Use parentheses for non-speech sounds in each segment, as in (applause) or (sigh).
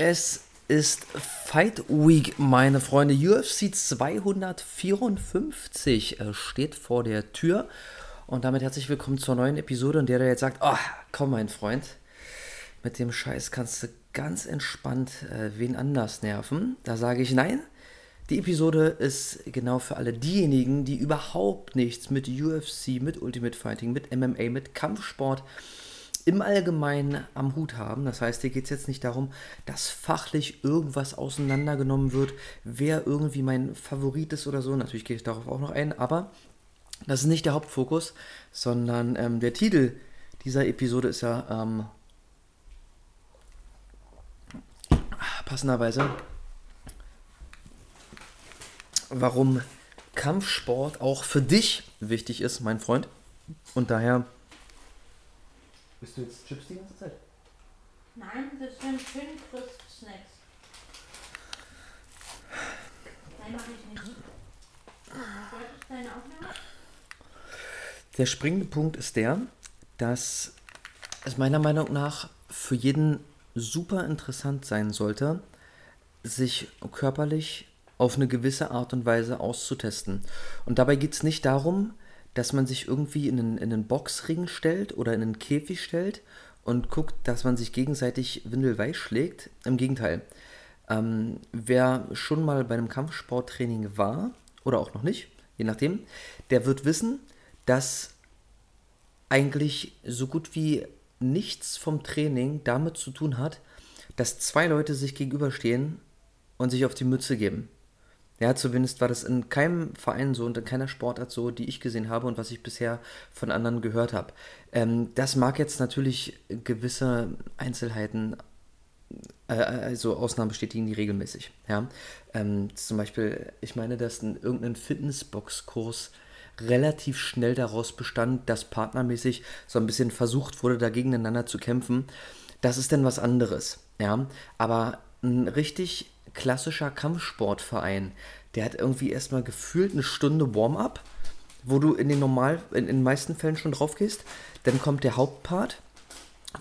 Es ist Fight Week, meine Freunde. UFC 254 äh, steht vor der Tür. Und damit herzlich willkommen zur neuen Episode, in der der jetzt sagt: Oh, komm, mein Freund, mit dem Scheiß kannst du ganz entspannt äh, wen anders nerven. Da sage ich nein. Die Episode ist genau für alle diejenigen, die überhaupt nichts mit UFC, mit Ultimate Fighting, mit MMA, mit Kampfsport im Allgemeinen am Hut haben. Das heißt, hier geht es jetzt nicht darum, dass fachlich irgendwas auseinandergenommen wird, wer irgendwie mein Favorit ist oder so. Natürlich gehe ich darauf auch noch ein, aber das ist nicht der Hauptfokus, sondern ähm, der Titel dieser Episode ist ja ähm, passenderweise, warum Kampfsport auch für dich wichtig ist, mein Freund. Und daher bist du jetzt Chips die ganze Zeit? Nein, das sind schön Crisp Snacks. Nein, mache ich nicht. Wolltest deine Aufnahme? Der springende Punkt ist der, dass es meiner Meinung nach für jeden super interessant sein sollte, sich körperlich auf eine gewisse Art und Weise auszutesten. Und dabei geht es nicht darum, dass man sich irgendwie in einen, in einen Boxring stellt oder in einen Käfig stellt und guckt, dass man sich gegenseitig windelweich schlägt. Im Gegenteil. Ähm, wer schon mal bei einem Kampfsporttraining war oder auch noch nicht, je nachdem, der wird wissen, dass eigentlich so gut wie nichts vom Training damit zu tun hat, dass zwei Leute sich gegenüberstehen und sich auf die Mütze geben. Ja, zumindest war das in keinem Verein so und in keiner Sportart so, die ich gesehen habe und was ich bisher von anderen gehört habe. Ähm, das mag jetzt natürlich gewisse Einzelheiten, äh, also Ausnahmen bestätigen die regelmäßig. Ja? Ähm, zum Beispiel, ich meine, dass in irgendein Fitnessbox-Kurs relativ schnell daraus bestand, dass partnermäßig so ein bisschen versucht wurde, da gegeneinander zu kämpfen. Das ist dann was anderes. Ja, aber ein richtig klassischer Kampfsportverein, der hat irgendwie erstmal gefühlt eine Stunde Warm-up, wo du in den normal, in, in den meisten Fällen schon drauf gehst. Dann kommt der Hauptpart,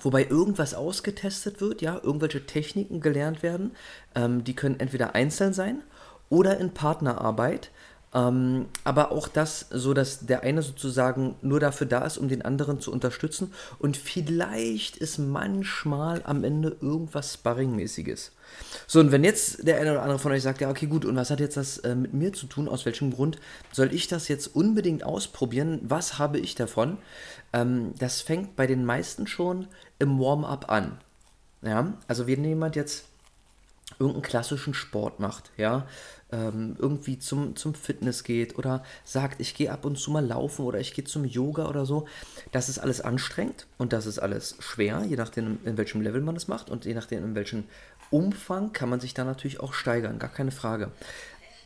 wobei irgendwas ausgetestet wird, ja, irgendwelche Techniken gelernt werden. Ähm, die können entweder einzeln sein oder in Partnerarbeit. Ähm, aber auch das, so dass der eine sozusagen nur dafür da ist, um den anderen zu unterstützen. Und vielleicht ist manchmal am Ende irgendwas Sparringmäßiges. So, und wenn jetzt der eine oder andere von euch sagt, ja, okay, gut, und was hat jetzt das äh, mit mir zu tun? Aus welchem Grund soll ich das jetzt unbedingt ausprobieren? Was habe ich davon? Ähm, das fängt bei den meisten schon im Warm-up an. Ja, also wenn jemand jetzt irgendeinen klassischen Sport macht, ja, ähm, irgendwie zum, zum Fitness geht oder sagt, ich gehe ab und zu mal laufen oder ich gehe zum Yoga oder so, das ist alles anstrengend und das ist alles schwer, je nachdem, in welchem Level man es macht und je nachdem, in welchem Umfang kann man sich da natürlich auch steigern, gar keine Frage.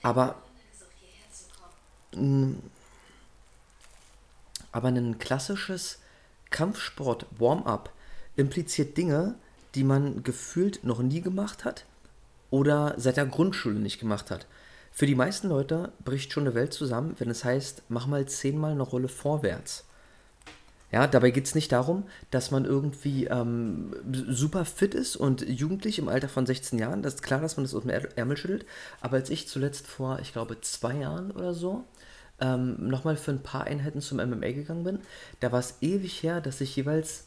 Aber, aber ein klassisches Kampfsport-Warm-up impliziert Dinge, die man gefühlt noch nie gemacht hat oder seit der Grundschule nicht gemacht hat. Für die meisten Leute bricht schon eine Welt zusammen, wenn es heißt, mach mal zehnmal eine Rolle vorwärts. Ja, dabei geht es nicht darum, dass man irgendwie ähm, super fit ist und jugendlich im Alter von 16 Jahren. Das ist klar, dass man das aus dem Ärmel schüttelt. Aber als ich zuletzt vor, ich glaube, zwei Jahren oder so, ähm, nochmal für ein paar Einheiten zum MMA gegangen bin, da war es ewig her, dass ich jeweils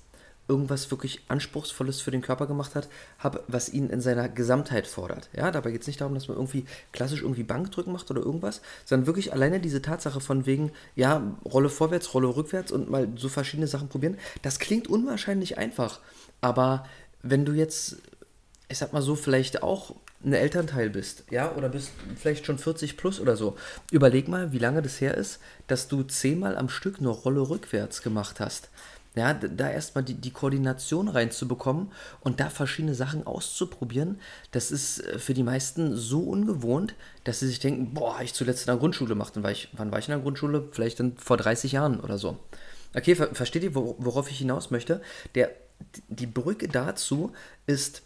irgendwas wirklich Anspruchsvolles für den Körper gemacht hat, habe, was ihn in seiner Gesamtheit fordert. Ja, dabei geht es nicht darum, dass man irgendwie klassisch irgendwie Bankdrücken macht oder irgendwas, sondern wirklich alleine diese Tatsache von wegen, ja, Rolle vorwärts, Rolle rückwärts und mal so verschiedene Sachen probieren. Das klingt unwahrscheinlich einfach, aber wenn du jetzt, ich sag mal so, vielleicht auch ein Elternteil bist, ja, oder bist vielleicht schon 40 plus oder so, überleg mal, wie lange das her ist, dass du zehnmal am Stück eine Rolle rückwärts gemacht hast. Ja, da erstmal die, die Koordination reinzubekommen und da verschiedene Sachen auszuprobieren, das ist äh, für die meisten so ungewohnt, dass sie sich denken, boah, ich zuletzt in der Grundschule gemacht. War ich, wann war ich in der Grundschule? Vielleicht dann vor 30 Jahren oder so. Okay, ver versteht ihr, worauf ich hinaus möchte? Der, die Brücke dazu ist,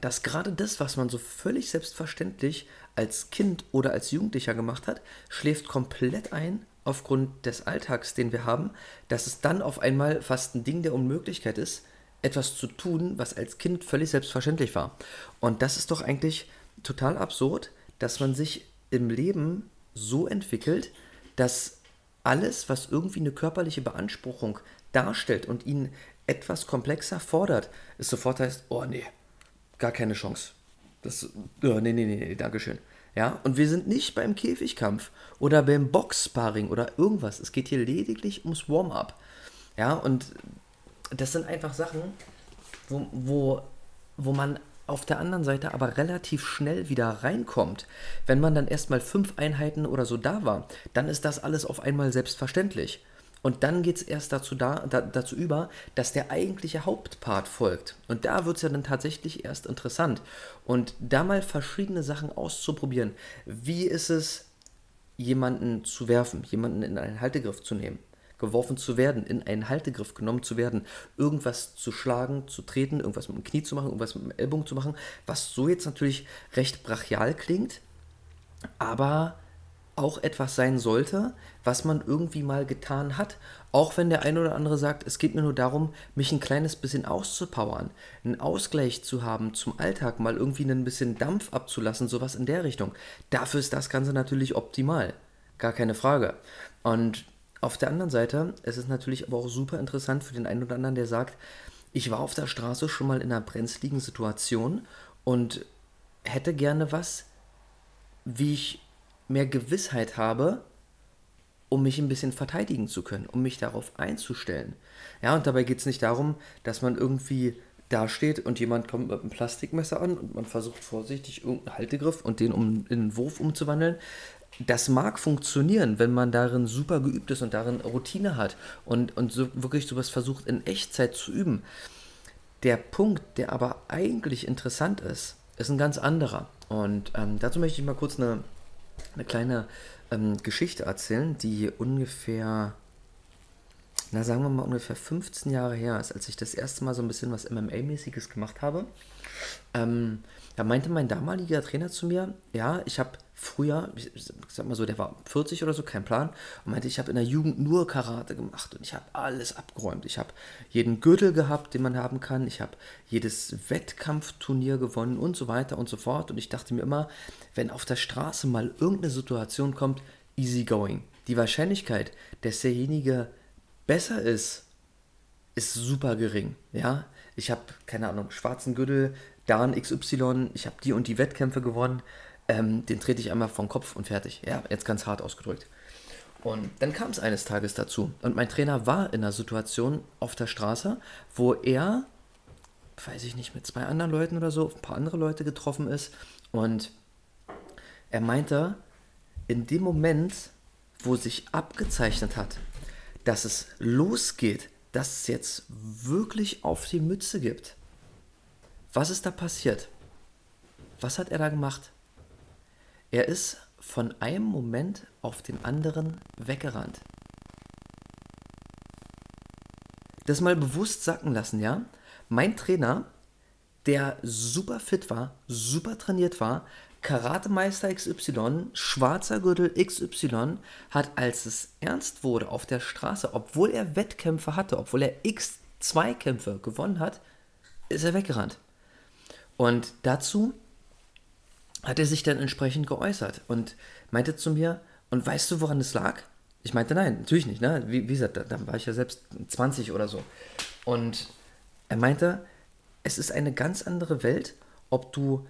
dass gerade das, was man so völlig selbstverständlich als Kind oder als Jugendlicher gemacht hat, schläft komplett ein aufgrund des Alltags, den wir haben, dass es dann auf einmal fast ein Ding der Unmöglichkeit ist, etwas zu tun, was als Kind völlig selbstverständlich war. Und das ist doch eigentlich total absurd, dass man sich im Leben so entwickelt, dass alles, was irgendwie eine körperliche Beanspruchung darstellt und ihn etwas komplexer fordert, es sofort heißt, oh nee, gar keine Chance. Das, oh, nee, nee, nee, nee, Dankeschön. Ja, und wir sind nicht beim Käfigkampf oder beim Boxsparring oder irgendwas. Es geht hier lediglich ums Warm-up. Ja, und das sind einfach Sachen, wo, wo, wo man auf der anderen Seite aber relativ schnell wieder reinkommt. Wenn man dann erstmal fünf Einheiten oder so da war, dann ist das alles auf einmal selbstverständlich. Und dann geht es erst dazu, da, da, dazu über, dass der eigentliche Hauptpart folgt. Und da wird es ja dann tatsächlich erst interessant. Und da mal verschiedene Sachen auszuprobieren. Wie ist es, jemanden zu werfen, jemanden in einen Haltegriff zu nehmen? geworfen zu werden, in einen Haltegriff genommen zu werden, irgendwas zu schlagen, zu treten, irgendwas mit dem Knie zu machen, irgendwas mit dem Ellbogen zu machen, was so jetzt natürlich recht brachial klingt, aber auch etwas sein sollte, was man irgendwie mal getan hat. Auch wenn der eine oder andere sagt, es geht mir nur darum, mich ein kleines bisschen auszupowern, einen Ausgleich zu haben zum Alltag, mal irgendwie ein bisschen Dampf abzulassen, sowas in der Richtung. Dafür ist das Ganze natürlich optimal. Gar keine Frage. Und auf der anderen Seite ist es natürlich aber auch super interessant für den einen oder anderen, der sagt, ich war auf der Straße schon mal in einer brenzligen Situation und hätte gerne was, wie ich mehr Gewissheit habe, um mich ein bisschen verteidigen zu können, um mich darauf einzustellen. Ja, und dabei geht es nicht darum, dass man irgendwie dasteht und jemand kommt mit einem Plastikmesser an und man versucht vorsichtig irgendeinen Haltegriff und den um in einen Wurf umzuwandeln, das mag funktionieren, wenn man darin super geübt ist und darin Routine hat und, und so wirklich sowas versucht in Echtzeit zu üben. Der Punkt, der aber eigentlich interessant ist, ist ein ganz anderer. Und ähm, dazu möchte ich mal kurz eine, eine kleine ähm, Geschichte erzählen, die ungefähr, na sagen wir mal ungefähr 15 Jahre her ist, als ich das erste Mal so ein bisschen was MMA-mäßiges gemacht habe. Ähm, da meinte mein damaliger Trainer zu mir, ja, ich habe früher, ich sag mal so, der war 40 oder so, kein Plan, und meinte, ich habe in der Jugend nur Karate gemacht und ich habe alles abgeräumt. Ich habe jeden Gürtel gehabt, den man haben kann, ich habe jedes Wettkampfturnier gewonnen und so weiter und so fort. Und ich dachte mir immer, wenn auf der Straße mal irgendeine Situation kommt, easy going. Die Wahrscheinlichkeit, dass derjenige besser ist, ist super gering. Ja, ich habe keine Ahnung, schwarzen Gürtel, Dan XY, ich habe die und die Wettkämpfe gewonnen, ähm, den trete ich einmal vom Kopf und fertig. Ja, jetzt ganz hart ausgedrückt. Und dann kam es eines Tages dazu. Und mein Trainer war in einer Situation auf der Straße, wo er, weiß ich nicht, mit zwei anderen Leuten oder so, ein paar andere Leute getroffen ist. Und er meinte, in dem Moment, wo sich abgezeichnet hat, dass es losgeht, dass es jetzt wirklich auf die Mütze gibt, was ist da passiert? Was hat er da gemacht? Er ist von einem Moment auf den anderen weggerannt. Das mal bewusst sacken lassen, ja? Mein Trainer, der super fit war, super trainiert war, Karatemeister XY, schwarzer Gürtel XY, hat, als es ernst wurde auf der Straße, obwohl er Wettkämpfe hatte, obwohl er X2-Kämpfe gewonnen hat, ist er weggerannt. Und dazu hat er sich dann entsprechend geäußert und meinte zu mir, und weißt du, woran es lag? Ich meinte, nein, natürlich nicht. Ne? Wie, wie gesagt, da, da war ich ja selbst 20 oder so. Und er meinte, es ist eine ganz andere Welt, ob du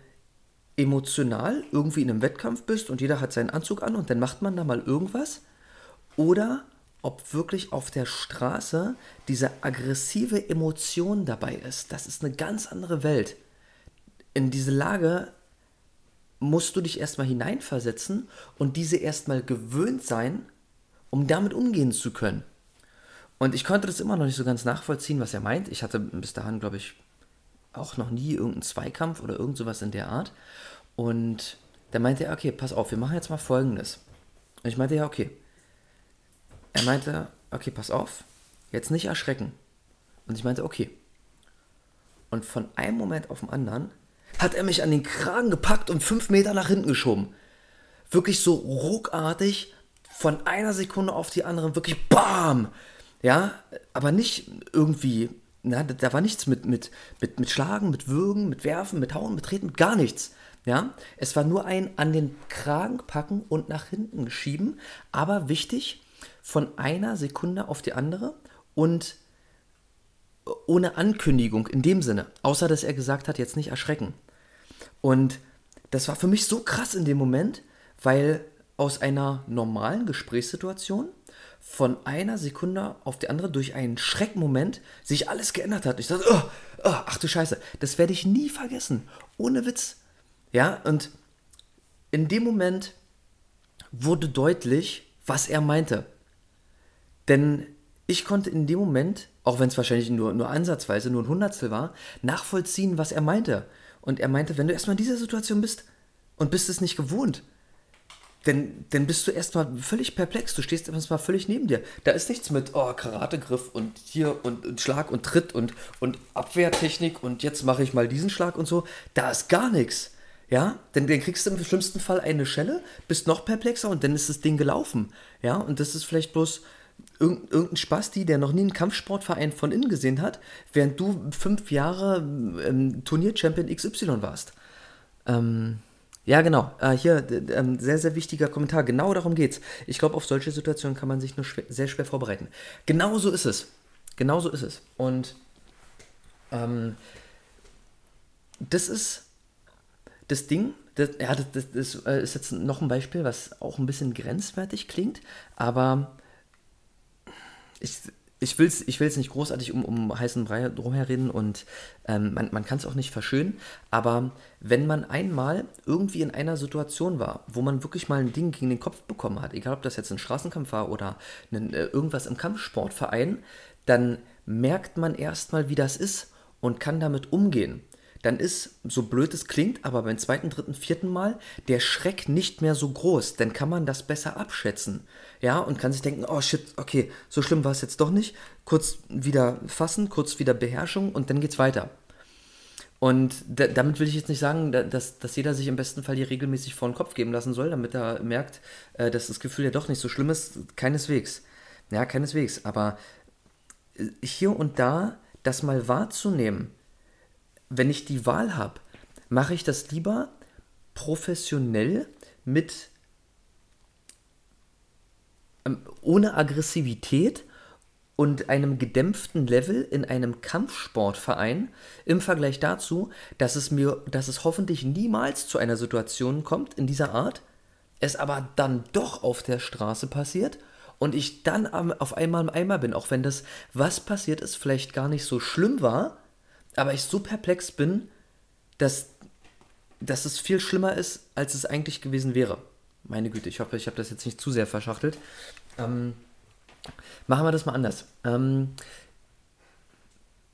emotional irgendwie in einem Wettkampf bist und jeder hat seinen Anzug an und dann macht man da mal irgendwas oder ob wirklich auf der Straße diese aggressive Emotion dabei ist. Das ist eine ganz andere Welt in diese Lage musst du dich erstmal hineinversetzen und diese erstmal gewöhnt sein, um damit umgehen zu können. Und ich konnte das immer noch nicht so ganz nachvollziehen, was er meint. Ich hatte bis dahin, glaube ich, auch noch nie irgendeinen Zweikampf oder irgend sowas in der Art. Und da meinte er, okay, pass auf, wir machen jetzt mal Folgendes. Und ich meinte, ja, okay. Er meinte, okay, pass auf, jetzt nicht erschrecken. Und ich meinte, okay. Und von einem Moment auf den anderen hat er mich an den Kragen gepackt und fünf Meter nach hinten geschoben. Wirklich so ruckartig, von einer Sekunde auf die andere, wirklich BAM! Ja, aber nicht irgendwie na, da, war nichts mit, mit, mit, mit Schlagen, mit Würgen, mit Werfen, mit Hauen, mit Treten, mit gar nichts. Ja, es war nur ein an den Kragen packen und nach hinten schieben, aber wichtig, von einer Sekunde auf die andere und ohne Ankündigung in dem Sinne, außer dass er gesagt hat, jetzt nicht erschrecken. Und das war für mich so krass in dem Moment, weil aus einer normalen Gesprächssituation von einer Sekunde auf die andere durch einen Schreckmoment sich alles geändert hat. Ich dachte, oh, oh, ach du Scheiße, das werde ich nie vergessen. Ohne Witz. Ja, und in dem Moment wurde deutlich, was er meinte. Denn ich konnte in dem Moment, auch wenn es wahrscheinlich nur, nur ansatzweise, nur ein Hundertstel war, nachvollziehen, was er meinte. Und er meinte, wenn du erstmal in dieser Situation bist und bist es nicht gewohnt, dann, dann bist du erstmal völlig perplex. Du stehst erstmal völlig neben dir. Da ist nichts mit oh, Karategriff und hier und, und, Schlag und Tritt und, und Abwehrtechnik und jetzt mache ich mal diesen Schlag und so. Da ist gar nichts. Ja, denn dann kriegst du im schlimmsten Fall eine Schelle, bist noch perplexer und dann ist das Ding gelaufen. Ja, und das ist vielleicht bloß irgendein Spasti, der noch nie einen Kampfsportverein von innen gesehen hat, während du fünf Jahre ähm, Turnier-Champion XY warst. Ähm, ja, genau. Äh, hier, ähm, sehr, sehr wichtiger Kommentar. Genau darum geht's. Ich glaube, auf solche Situationen kann man sich nur schwer, sehr schwer vorbereiten. Genau so ist es. Genau so ist es. Und ähm, das ist das Ding, das, ja, das, das, das, äh, ist jetzt noch ein Beispiel, was auch ein bisschen grenzwertig klingt, aber ich, ich will es ich will's nicht großartig um, um heißen Brei drumherreden und ähm, man, man kann es auch nicht verschönen, aber wenn man einmal irgendwie in einer Situation war, wo man wirklich mal ein Ding gegen den Kopf bekommen hat, egal ob das jetzt ein Straßenkampf war oder ein, äh, irgendwas im Kampfsportverein, dann merkt man erstmal, wie das ist und kann damit umgehen dann ist, so blöd es klingt, aber beim zweiten, dritten, vierten Mal der Schreck nicht mehr so groß. Dann kann man das besser abschätzen. Ja, und kann sich denken, oh shit, okay, so schlimm war es jetzt doch nicht. Kurz wieder fassen, kurz wieder Beherrschung und dann geht's weiter. Und damit will ich jetzt nicht sagen, dass, dass jeder sich im besten Fall hier regelmäßig vor den Kopf geben lassen soll, damit er merkt, äh, dass das Gefühl ja doch nicht so schlimm ist. Keineswegs. Ja, keineswegs. Aber äh, hier und da das mal wahrzunehmen, wenn ich die Wahl habe, mache ich das lieber professionell mit ähm, ohne Aggressivität und einem gedämpften Level in einem Kampfsportverein im Vergleich dazu, dass es mir, dass es hoffentlich niemals zu einer Situation kommt in dieser Art, es aber dann doch auf der Straße passiert und ich dann auf einmal im Eimer bin, auch wenn das, was passiert ist, vielleicht gar nicht so schlimm war, aber ich so perplex bin, dass, dass es viel schlimmer ist, als es eigentlich gewesen wäre. Meine Güte, ich hoffe, ich habe das jetzt nicht zu sehr verschachtelt. Ähm, machen wir das mal anders. Ähm,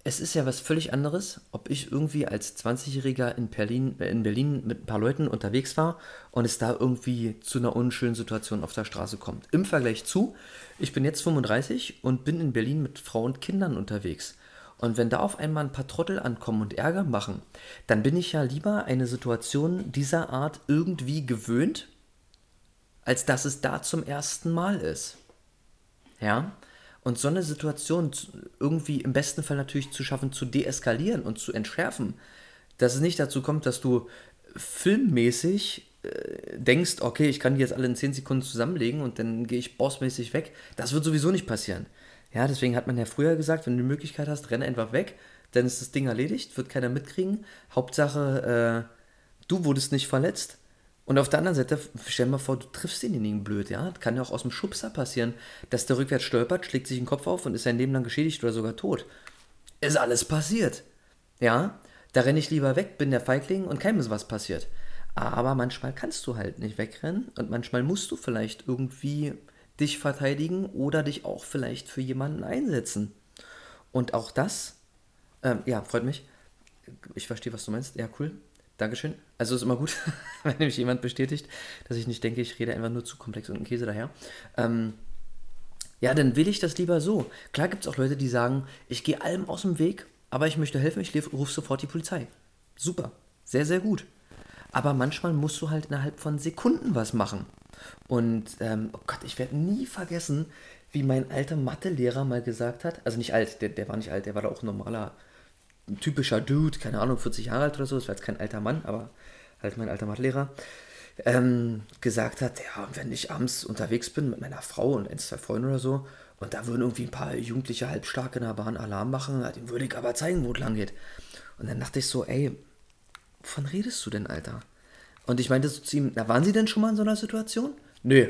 es ist ja was völlig anderes, ob ich irgendwie als 20-Jähriger in Berlin, äh, in Berlin mit ein paar Leuten unterwegs war und es da irgendwie zu einer unschönen Situation auf der Straße kommt. Im Vergleich zu, ich bin jetzt 35 und bin in Berlin mit Frauen und Kindern unterwegs. Und wenn da auf einmal ein paar Trottel ankommen und Ärger machen, dann bin ich ja lieber eine Situation dieser Art irgendwie gewöhnt, als dass es da zum ersten Mal ist. Ja? Und so eine Situation irgendwie im besten Fall natürlich zu schaffen, zu deeskalieren und zu entschärfen, dass es nicht dazu kommt, dass du filmmäßig äh, denkst, okay, ich kann die jetzt alle in 10 Sekunden zusammenlegen und dann gehe ich bossmäßig weg. Das wird sowieso nicht passieren. Ja, deswegen hat man ja früher gesagt, wenn du die Möglichkeit hast, renne einfach weg, dann ist das Ding erledigt, wird keiner mitkriegen. Hauptsache, äh, du wurdest nicht verletzt. Und auf der anderen Seite, stell dir mal vor, du triffst denjenigen blöd, ja. Das kann ja auch aus dem Schubser passieren, dass der rückwärts stolpert, schlägt sich den Kopf auf und ist sein Leben lang geschädigt oder sogar tot. Ist alles passiert. Ja, da renne ich lieber weg, bin der Feigling und keinem ist was passiert. Aber manchmal kannst du halt nicht wegrennen und manchmal musst du vielleicht irgendwie dich verteidigen oder dich auch vielleicht für jemanden einsetzen. Und auch das, ähm, ja, freut mich. Ich verstehe, was du meinst. Ja, cool. Dankeschön. Also ist immer gut, (laughs) wenn nämlich jemand bestätigt, dass ich nicht denke, ich rede einfach nur zu komplex und einen Käse daher. Ähm, ja, dann will ich das lieber so. Klar gibt es auch Leute, die sagen, ich gehe allem aus dem Weg, aber ich möchte helfen, ich rufe sofort die Polizei. Super. Sehr, sehr gut. Aber manchmal musst du halt innerhalb von Sekunden was machen. Und ähm, oh Gott, ich werde nie vergessen, wie mein alter Mathelehrer mal gesagt hat, also nicht alt, der, der war nicht alt, der war da auch normaler, ein typischer Dude, keine Ahnung, 40 Jahre alt oder so, das war jetzt kein alter Mann, aber halt mein alter Mathelehrer, ähm, gesagt hat, ja, wenn ich abends unterwegs bin mit meiner Frau und ein, zwei Freunden oder so, und da würden irgendwie ein paar Jugendliche halbstark in der Bahn Alarm machen, dem würde ich aber zeigen, wo es lang geht. Und dann dachte ich so, ey, wovon redest du denn, Alter? Und ich meinte so zu ihm, na, waren Sie denn schon mal in so einer Situation? Nö.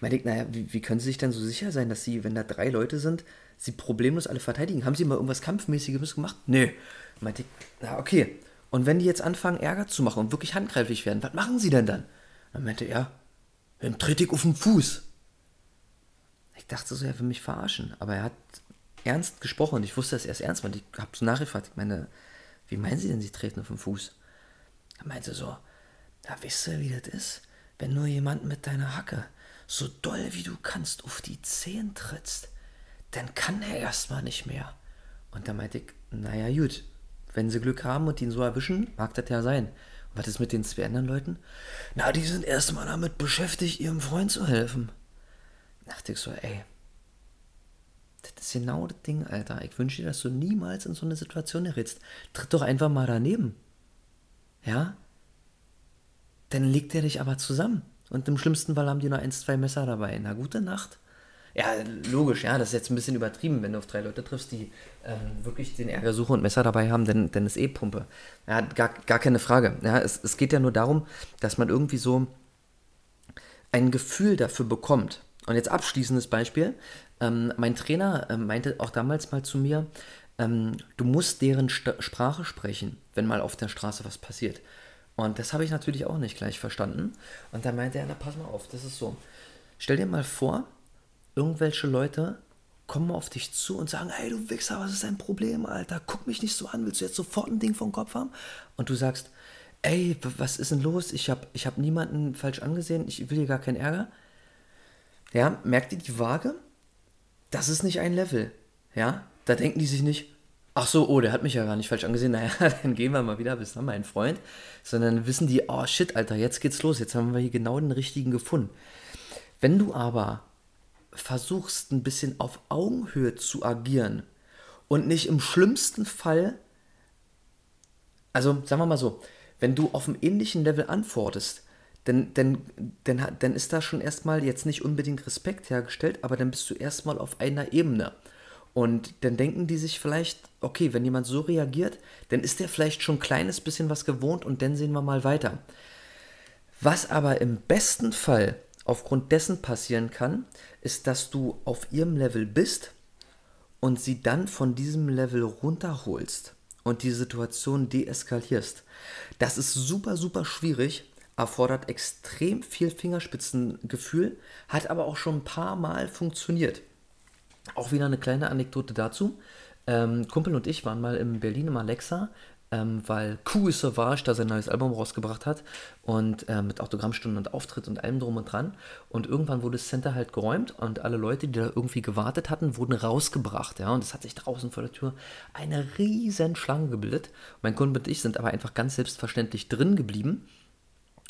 Meinte ich, naja, wie, wie können Sie sich denn so sicher sein, dass Sie, wenn da drei Leute sind, Sie problemlos alle verteidigen? Haben Sie mal irgendwas Kampfmäßiges gemacht? Nö. Meinte ich, na, okay. Und wenn die jetzt anfangen, Ärger zu machen und wirklich handgreiflich werden, was machen Sie denn dann? Dann meinte er, dann trete ich auf den Fuß. Ich dachte so, er will mich verarschen. Aber er hat ernst gesprochen und ich wusste, dass er es ernst meinte. Ich habe so nachgefragt. Ich meine, wie meinen Sie denn, Sie treten auf den Fuß? Er meinte so, ja, wisst ihr, wie das ist? Wenn nur jemand mit deiner Hacke so doll wie du kannst auf die Zehen trittst, dann kann er erstmal nicht mehr. Und da meinte ich, naja, gut, wenn sie Glück haben und ihn so erwischen, mag das ja sein. Und was ist mit den zwei anderen Leuten? Na, die sind erstmal damit beschäftigt, ihrem Freund zu helfen. Da dachte ich so, ey, das ist genau das Ding, Alter. Ich wünsche dir, dass du niemals in so eine Situation gerätst. Tritt doch einfach mal daneben. Ja? Dann legt er dich aber zusammen. Und im schlimmsten Fall haben die nur eins, zwei Messer dabei. Na, gute Nacht. Ja, logisch, ja, das ist jetzt ein bisschen übertrieben, wenn du auf drei Leute triffst, die ähm, wirklich den Ärger suchen und Messer dabei haben, dann, dann ist eh Pumpe. Ja, gar, gar keine Frage. Ja, es, es geht ja nur darum, dass man irgendwie so ein Gefühl dafür bekommt. Und jetzt abschließendes Beispiel. Ähm, mein Trainer äh, meinte auch damals mal zu mir, ähm, du musst deren St Sprache sprechen, wenn mal auf der Straße was passiert. Und das habe ich natürlich auch nicht gleich verstanden. Und da meinte er, na pass mal auf, das ist so. Stell dir mal vor, irgendwelche Leute kommen auf dich zu und sagen, hey du Wichser, was ist dein Problem, Alter? Guck mich nicht so an, willst du jetzt sofort ein Ding vom Kopf haben? Und du sagst, ey, was ist denn los? Ich habe ich hab niemanden falsch angesehen, ich will hier gar keinen Ärger. Ja, merkt ihr die Waage? Das ist nicht ein Level. Ja, da denken die sich nicht, ach so, oh, der hat mich ja gar nicht falsch angesehen, (laughs) naja, dann gehen wir mal wieder, bis dann mein Freund. Sondern wissen die, oh shit, Alter, jetzt geht's los, jetzt haben wir hier genau den richtigen gefunden. Wenn du aber versuchst, ein bisschen auf Augenhöhe zu agieren und nicht im schlimmsten Fall, also sagen wir mal so, wenn du auf einem ähnlichen Level antwortest, dann, dann, dann, dann ist da schon erstmal jetzt nicht unbedingt Respekt hergestellt, aber dann bist du erstmal auf einer Ebene. Und dann denken die sich vielleicht, okay, wenn jemand so reagiert, dann ist der vielleicht schon ein kleines bisschen was gewohnt und dann sehen wir mal weiter. Was aber im besten Fall aufgrund dessen passieren kann, ist, dass du auf ihrem Level bist und sie dann von diesem Level runterholst und die Situation deeskalierst. Das ist super, super schwierig, erfordert extrem viel Fingerspitzengefühl, hat aber auch schon ein paar Mal funktioniert. Auch wieder eine kleine Anekdote dazu. Ähm, Kumpel und ich waren mal in Berlin im Alexa, ähm, weil Cool Savage da sein neues Album rausgebracht hat und äh, mit Autogrammstunden und Auftritt und allem drum und dran. Und irgendwann wurde das Center halt geräumt und alle Leute, die da irgendwie gewartet hatten, wurden rausgebracht. Ja, und es hat sich draußen vor der Tür eine riesen Schlange gebildet. Mein Kumpel und ich sind aber einfach ganz selbstverständlich drin geblieben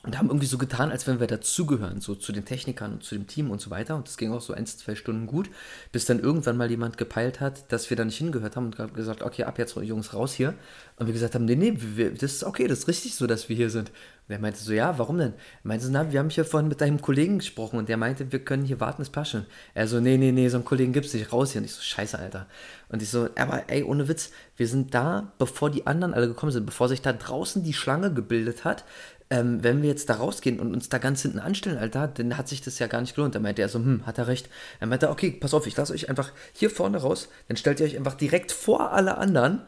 und haben irgendwie so getan, als wenn wir dazugehören, so zu den Technikern und zu dem Team und so weiter. Und das ging auch so ein, zwei Stunden gut, bis dann irgendwann mal jemand gepeilt hat, dass wir da nicht hingehört haben und gesagt, okay, ab jetzt Jungs raus hier. Und wir gesagt haben, nee, nee, wir, das ist okay, das ist richtig so, dass wir hier sind. Und er meinte so, ja, warum denn? Er meinte so, na, wir haben hier vorhin mit deinem Kollegen gesprochen und der meinte, wir können hier warten, es passt schon. Er so, nee, nee, nee, so einen Kollegen gibt's nicht, raus hier. Und ich so, scheiße, Alter. Und ich so, aber ey, ohne Witz, wir sind da, bevor die anderen alle gekommen sind, bevor sich da draußen die Schlange gebildet hat, ähm, wenn wir jetzt da rausgehen und uns da ganz hinten anstellen, Alter, dann hat sich das ja gar nicht gelohnt. Dann meinte er so, hm, hat er recht. Er meinte, okay, pass auf, ich lasse euch einfach hier vorne raus, dann stellt ihr euch einfach direkt vor alle anderen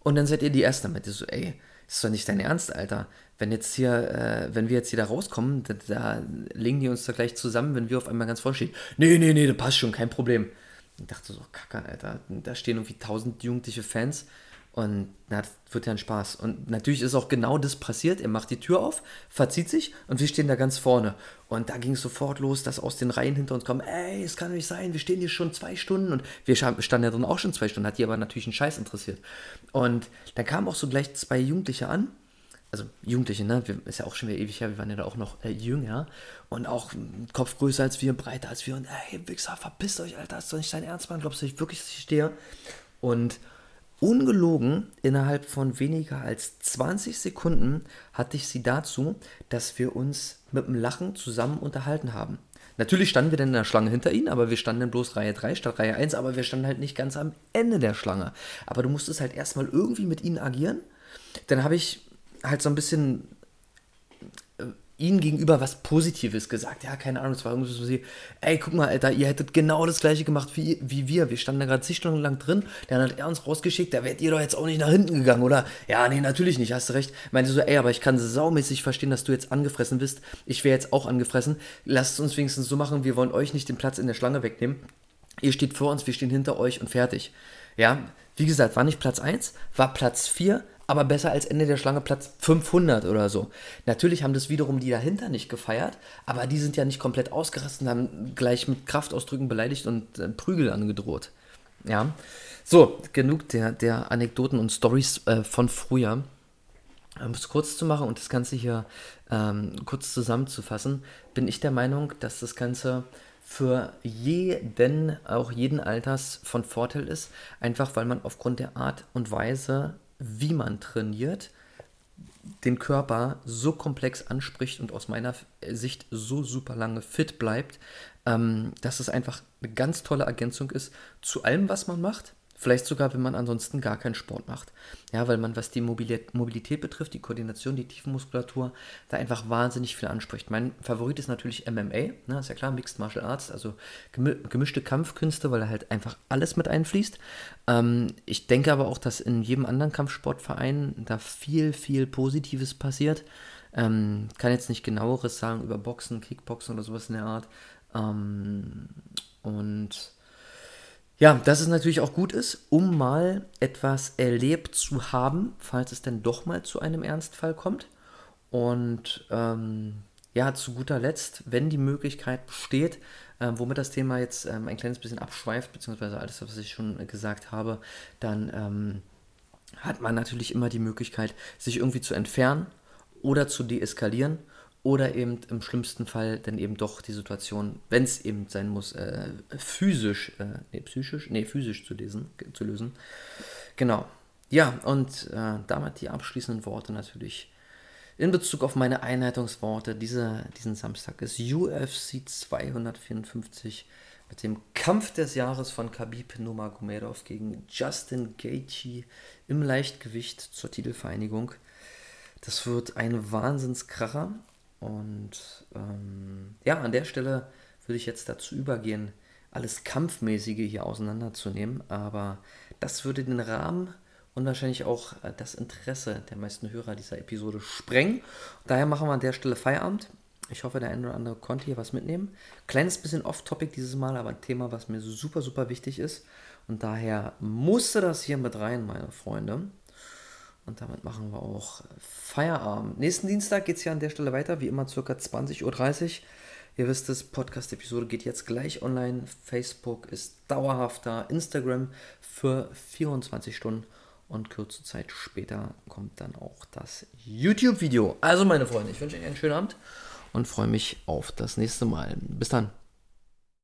und dann seid ihr die Ersten. Dann meinte er so, ey, ist doch nicht dein Ernst, Alter. Wenn jetzt hier, äh, wenn wir jetzt hier da rauskommen, da, da, legen die uns da gleich zusammen, wenn wir auf einmal ganz vorne stehen. Nee, nee, nee, das passt schon, kein Problem. Ich dachte so, kacke, Alter, da stehen irgendwie tausend jugendliche Fans und na, das wird ja ein Spaß. Und natürlich ist auch genau das passiert. Er macht die Tür auf, verzieht sich und wir stehen da ganz vorne. Und da ging es sofort los, dass aus den Reihen hinter uns kommen, ey, es kann nicht sein, wir stehen hier schon zwei Stunden. Und wir standen ja drin auch schon zwei Stunden, hat die aber natürlich einen Scheiß interessiert. Und dann kamen auch so gleich zwei Jugendliche an, also Jugendliche, ne? Ist ja auch schon wieder ewig her, wir waren ja da auch noch äh, jünger und auch Kopf größer als wir, breiter als wir und hey, Wichser, verpisst euch, Alter, ist doch nicht dein Ernst, Mann, glaubst du nicht wirklich, dass ich stehe? Und ungelogen, innerhalb von weniger als 20 Sekunden hatte ich sie dazu, dass wir uns mit dem Lachen zusammen unterhalten haben. Natürlich standen wir dann in der Schlange hinter ihnen, aber wir standen dann bloß Reihe 3 statt Reihe 1, aber wir standen halt nicht ganz am Ende der Schlange. Aber du musstest halt erstmal irgendwie mit ihnen agieren. Dann habe ich halt so ein bisschen ihnen gegenüber was Positives gesagt. Ja, keine Ahnung, es war irgendwie so, sie, ey, guck mal, Alter, ihr hättet genau das gleiche gemacht wie, wie wir. Wir standen da gerade zig Stunden lang drin, dann hat er uns rausgeschickt, da wärt ihr doch jetzt auch nicht nach hinten gegangen, oder? Ja, nee, natürlich nicht, hast du recht. Meinte so, ey, aber ich kann saumäßig verstehen, dass du jetzt angefressen bist. Ich wäre jetzt auch angefressen. Lasst uns wenigstens so machen, wir wollen euch nicht den Platz in der Schlange wegnehmen. Ihr steht vor uns, wir stehen hinter euch und fertig. Ja, wie gesagt, war nicht Platz 1, war Platz 4, aber besser als Ende der Schlange Platz 500 oder so. Natürlich haben das wiederum die dahinter nicht gefeiert, aber die sind ja nicht komplett ausgerastet und haben gleich mit Kraftausdrücken beleidigt und äh, Prügel angedroht. Ja, so, genug der, der Anekdoten und Stories äh, von früher. Um es kurz zu machen und das Ganze hier ähm, kurz zusammenzufassen, bin ich der Meinung, dass das Ganze für jeden, auch jeden Alters von Vorteil ist, einfach weil man aufgrund der Art und Weise, wie man trainiert, den Körper so komplex anspricht und aus meiner Sicht so super lange fit bleibt, ähm, dass es einfach eine ganz tolle Ergänzung ist zu allem, was man macht. Vielleicht sogar, wenn man ansonsten gar keinen Sport macht. Ja, weil man, was die Mobilität betrifft, die Koordination, die Tiefenmuskulatur, da einfach wahnsinnig viel anspricht. Mein Favorit ist natürlich MMA, ne, ist ja klar, Mixed Martial Arts, also gemischte Kampfkünste, weil da halt einfach alles mit einfließt. Ähm, ich denke aber auch, dass in jedem anderen Kampfsportverein da viel, viel Positives passiert. Ähm, kann jetzt nicht genaueres sagen über Boxen, Kickboxen oder sowas in der Art. Ähm, und ja, dass es natürlich auch gut ist, um mal etwas erlebt zu haben, falls es denn doch mal zu einem Ernstfall kommt. Und ähm, ja, zu guter Letzt, wenn die Möglichkeit besteht, äh, womit das Thema jetzt ähm, ein kleines bisschen abschweift, beziehungsweise alles, was ich schon gesagt habe, dann ähm, hat man natürlich immer die Möglichkeit, sich irgendwie zu entfernen oder zu deeskalieren oder eben im schlimmsten Fall dann eben doch die Situation, wenn es eben sein muss, äh, physisch, äh, nee, psychisch, nee, physisch zu lesen, zu lösen. Genau. Ja, und äh, damit die abschließenden Worte natürlich in Bezug auf meine Einleitungsworte. Diese, diesen Samstag ist UFC 254 mit dem Kampf des Jahres von Khabib Nurmagomedov gegen Justin Gaethje im Leichtgewicht zur Titelvereinigung. Das wird ein Wahnsinnskracher. Und ähm, ja, an der Stelle würde ich jetzt dazu übergehen, alles Kampfmäßige hier auseinanderzunehmen. Aber das würde den Rahmen und wahrscheinlich auch äh, das Interesse der meisten Hörer dieser Episode sprengen. Daher machen wir an der Stelle Feierabend. Ich hoffe, der eine oder andere konnte hier was mitnehmen. Kleines bisschen off-topic dieses Mal, aber ein Thema, was mir super, super wichtig ist. Und daher musste das hier mit rein, meine Freunde. Und damit machen wir auch Feierabend. Nächsten Dienstag geht es hier an der Stelle weiter, wie immer circa 20.30 Uhr. Ihr wisst es, Podcast-Episode geht jetzt gleich online. Facebook ist dauerhaft da. Instagram für 24 Stunden. Und kurze Zeit später kommt dann auch das YouTube-Video. Also, meine Freunde, ich wünsche euch einen schönen Abend und freue mich auf das nächste Mal. Bis dann.